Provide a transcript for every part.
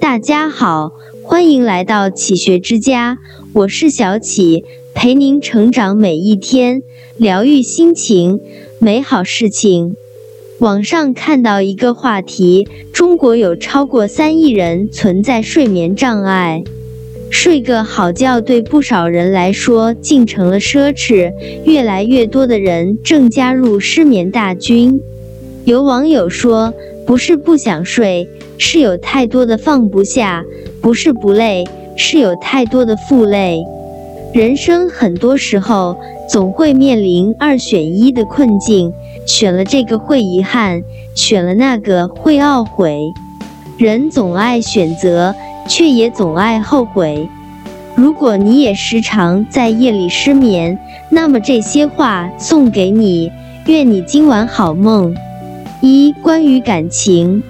大家好，欢迎来到启学之家，我是小启，陪您成长每一天，疗愈心情，美好事情。网上看到一个话题：中国有超过三亿人存在睡眠障碍，睡个好觉对不少人来说竟成了奢侈，越来越多的人正加入失眠大军。有网友说。不是不想睡，是有太多的放不下；不是不累，是有太多的负累。人生很多时候总会面临二选一的困境，选了这个会遗憾，选了那个会懊悔。人总爱选择，却也总爱后悔。如果你也时常在夜里失眠，那么这些话送给你，愿你今晚好梦。一关于感情，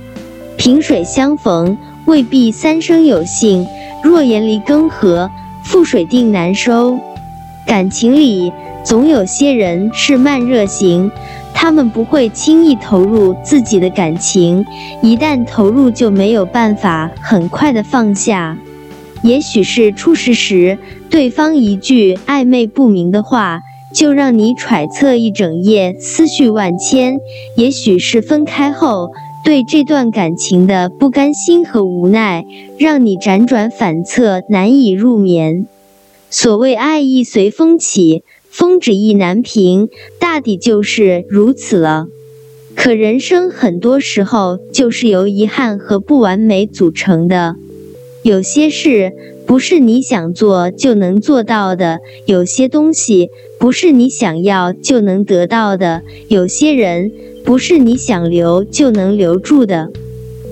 萍水相逢未必三生有幸，若言离更合，覆水定难收。感情里总有些人是慢热型，他们不会轻易投入自己的感情，一旦投入就没有办法很快的放下。也许是初识时对方一句暧昧不明的话。就让你揣测一整夜，思绪万千。也许是分开后对这段感情的不甘心和无奈，让你辗转反侧，难以入眠。所谓爱意随风起，风止意难平，大抵就是如此了。可人生很多时候就是由遗憾和不完美组成的，有些事。不是你想做就能做到的，有些东西不是你想要就能得到的，有些人不是你想留就能留住的。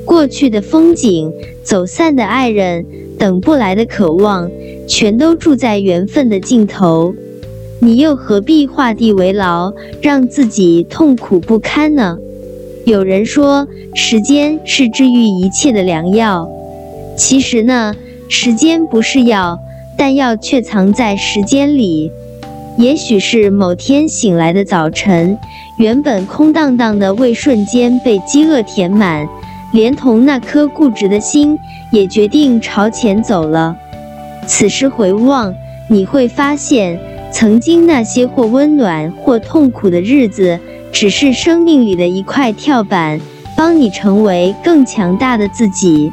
过去的风景，走散的爱人，等不来的渴望，全都住在缘分的尽头。你又何必画地为牢，让自己痛苦不堪呢？有人说，时间是治愈一切的良药。其实呢？时间不是药，但药却藏在时间里。也许是某天醒来的早晨，原本空荡荡的胃瞬间被饥饿填满，连同那颗固执的心也决定朝前走了。此时回望，你会发现，曾经那些或温暖或痛苦的日子，只是生命里的一块跳板，帮你成为更强大的自己。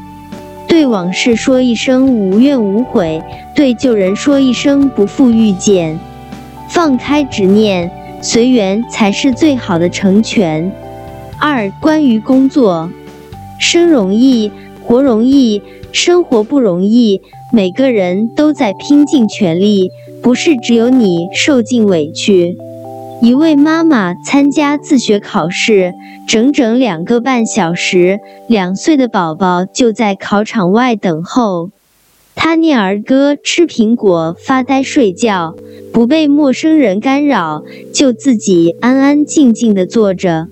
对往事说一声无怨无悔，对旧人说一声不负遇见。放开执念，随缘才是最好的成全。二、关于工作，生容易，活容易，生活不容易，每个人都在拼尽全力，不是只有你受尽委屈。一位妈妈参加自学考试，整整两个半小时，两岁的宝宝就在考场外等候。她念儿歌、吃苹果、发呆睡觉，不被陌生人干扰，就自己安安静静地坐着。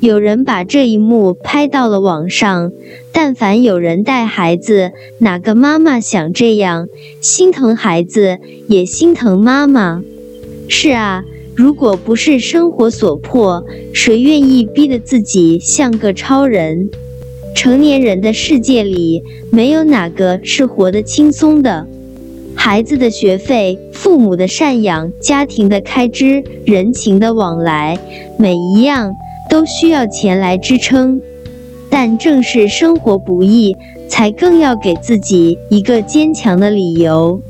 有人把这一幕拍到了网上，但凡有人带孩子，哪个妈妈想这样？心疼孩子，也心疼妈妈。是啊。如果不是生活所迫，谁愿意逼得自己像个超人？成年人的世界里，没有哪个是活得轻松的。孩子的学费、父母的赡养、家庭的开支、人情的往来，每一样都需要钱来支撑。但正是生活不易，才更要给自己一个坚强的理由。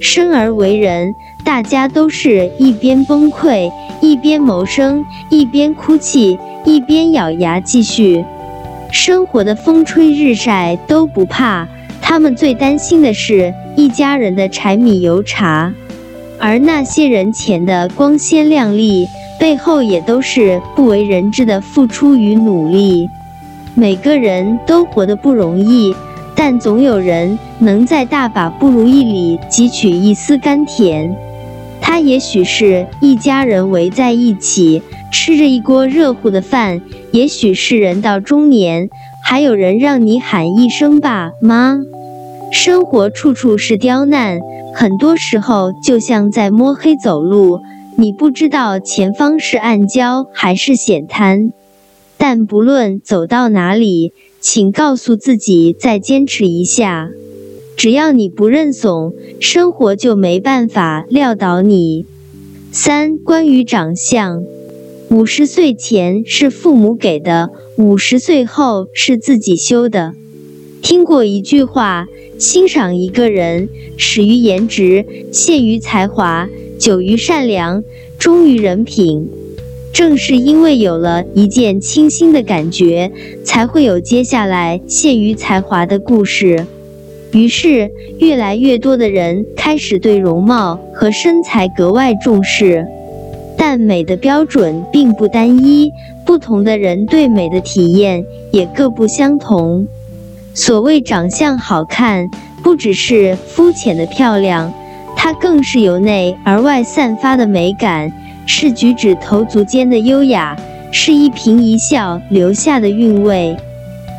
生而为人。大家都是一边崩溃，一边谋生，一边哭泣，一边咬牙继续。生活的风吹日晒都不怕，他们最担心的是一家人的柴米油茶。而那些人前的光鲜亮丽，背后也都是不为人知的付出与努力。每个人都活得不容易，但总有人能在大把不如意里汲取一丝甘甜。他也许是一家人围在一起吃着一锅热乎的饭，也许是人到中年，还有人让你喊一声爸妈。生活处处是刁难，很多时候就像在摸黑走路，你不知道前方是暗礁还是险滩。但不论走到哪里，请告诉自己再坚持一下。只要你不认怂，生活就没办法撂倒你。三、关于长相，五十岁前是父母给的，五十岁后是自己修的。听过一句话：欣赏一个人，始于颜值，陷于才华，久于善良，忠于人品。正是因为有了一见倾心的感觉，才会有接下来陷于才华的故事。于是，越来越多的人开始对容貌和身材格外重视。但美的标准并不单一，不同的人对美的体验也各不相同。所谓长相好看，不只是肤浅的漂亮，它更是由内而外散发的美感，是举止投足间的优雅，是一颦一笑留下的韵味。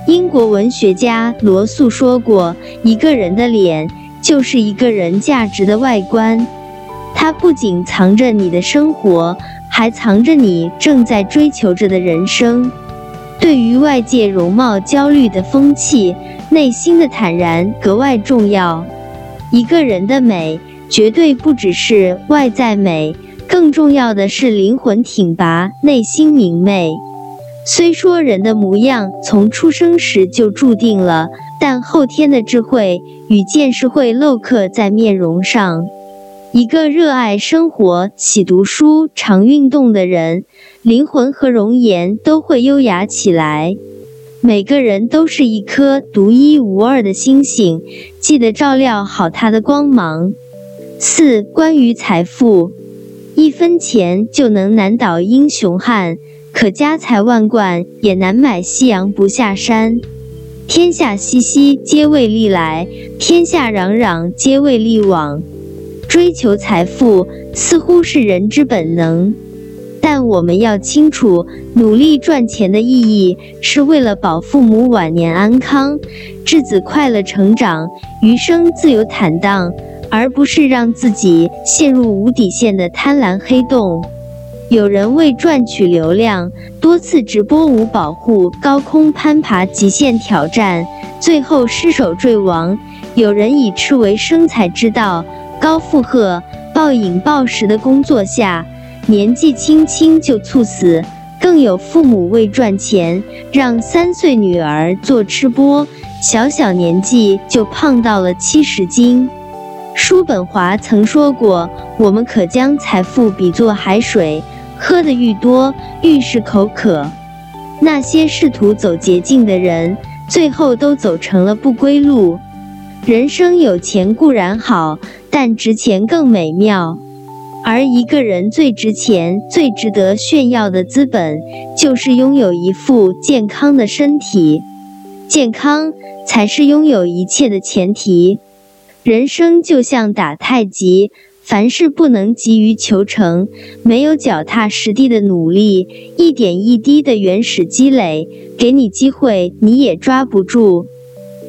英国文学家罗素说过：“一个人的脸就是一个人价值的外观，它不仅藏着你的生活，还藏着你正在追求着的人生。”对于外界容貌焦虑的风气，内心的坦然格外重要。一个人的美，绝对不只是外在美，更重要的是灵魂挺拔，内心明媚。虽说人的模样从出生时就注定了，但后天的智慧与见识会镂刻在面容上。一个热爱生活、喜读书、常运动的人，灵魂和容颜都会优雅起来。每个人都是一颗独一无二的星星，记得照料好它的光芒。四、关于财富，一分钱就能难倒英雄汉。可家财万贯也难买夕阳不下山。天下熙熙，皆为利来；天下攘攘，皆为利往。追求财富似乎是人之本能，但我们要清楚，努力赚钱的意义是为了保父母晚年安康，稚子快乐成长，余生自由坦荡，而不是让自己陷入无底线的贪婪黑洞。有人为赚取流量，多次直播无保护高空攀爬极限挑战，最后失手坠亡；有人以吃为生财之道，高负荷、暴饮暴食的工作下，年纪轻轻就猝死；更有父母为赚钱，让三岁女儿做吃播，小小年纪就胖到了七十斤。叔本华曾说过：“我们可将财富比作海水。”喝得愈多，愈是口渴。那些试图走捷径的人，最后都走成了不归路。人生有钱固然好，但值钱更美妙。而一个人最值钱、最值得炫耀的资本，就是拥有一副健康的身体。健康才是拥有一切的前提。人生就像打太极。凡事不能急于求成，没有脚踏实地的努力，一点一滴的原始积累，给你机会你也抓不住。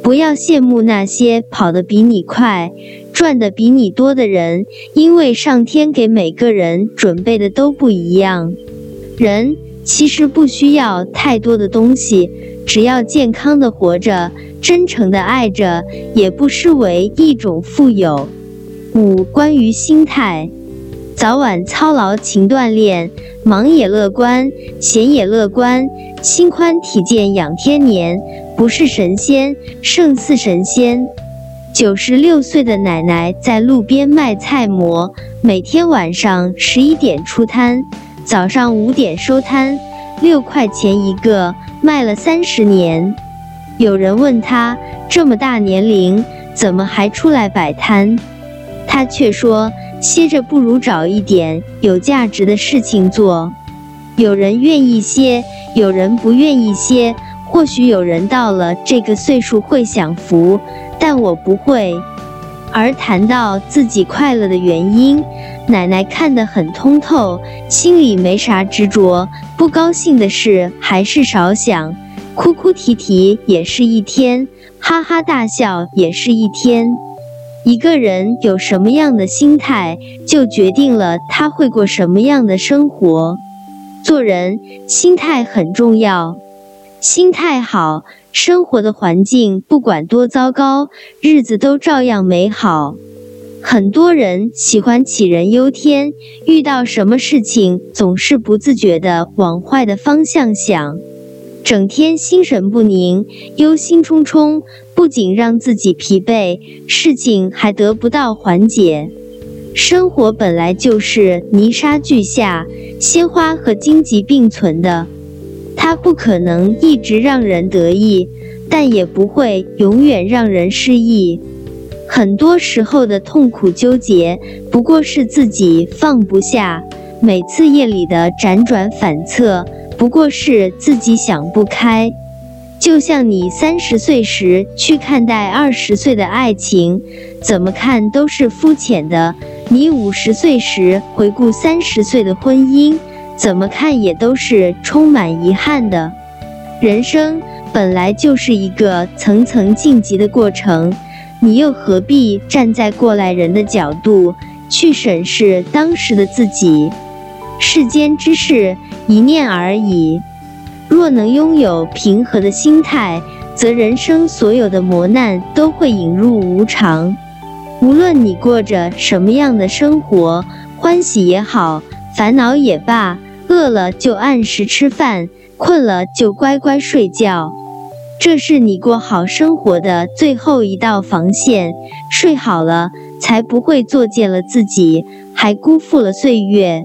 不要羡慕那些跑得比你快、赚得比你多的人，因为上天给每个人准备的都不一样。人其实不需要太多的东西，只要健康的活着，真诚的爱着，也不失为一种富有。五、关于心态，早晚操劳勤锻炼，忙也乐观，闲也乐观，心宽体健养天年，不是神仙胜似神仙。九十六岁的奶奶在路边卖菜馍，每天晚上十一点出摊，早上五点收摊，六块钱一个，卖了三十年。有人问她，这么大年龄，怎么还出来摆摊？他却说：“歇着不如找一点有价值的事情做。有人愿意歇，有人不愿意歇。或许有人到了这个岁数会享福，但我不会。”而谈到自己快乐的原因，奶奶看得很通透，心里没啥执着。不高兴的事还是少想，哭哭啼啼也是一天，哈哈大笑也是一天。一个人有什么样的心态，就决定了他会过什么样的生活。做人心态很重要。心态好，生活的环境不管多糟糕，日子都照样美好。很多人喜欢杞人忧天，遇到什么事情总是不自觉地往坏的方向想，整天心神不宁、忧心忡忡，不仅让自己疲惫，事情还得不到缓解。生活本来就是泥沙俱下、鲜花和荆棘并存的，它不可能一直让人得意，但也不会永远让人失意。很多时候的痛苦纠结，不过是自己放不下；每次夜里的辗转反侧，不过是自己想不开。就像你三十岁时去看待二十岁的爱情，怎么看都是肤浅的；你五十岁时回顾三十岁的婚姻，怎么看也都是充满遗憾的。人生本来就是一个层层晋级的过程。你又何必站在过来人的角度去审视当时的自己？世间之事，一念而已。若能拥有平和的心态，则人生所有的磨难都会引入无常。无论你过着什么样的生活，欢喜也好，烦恼也罢，饿了就按时吃饭，困了就乖乖睡觉。这是你过好生活的最后一道防线，睡好了才不会作践了自己，还辜负了岁月。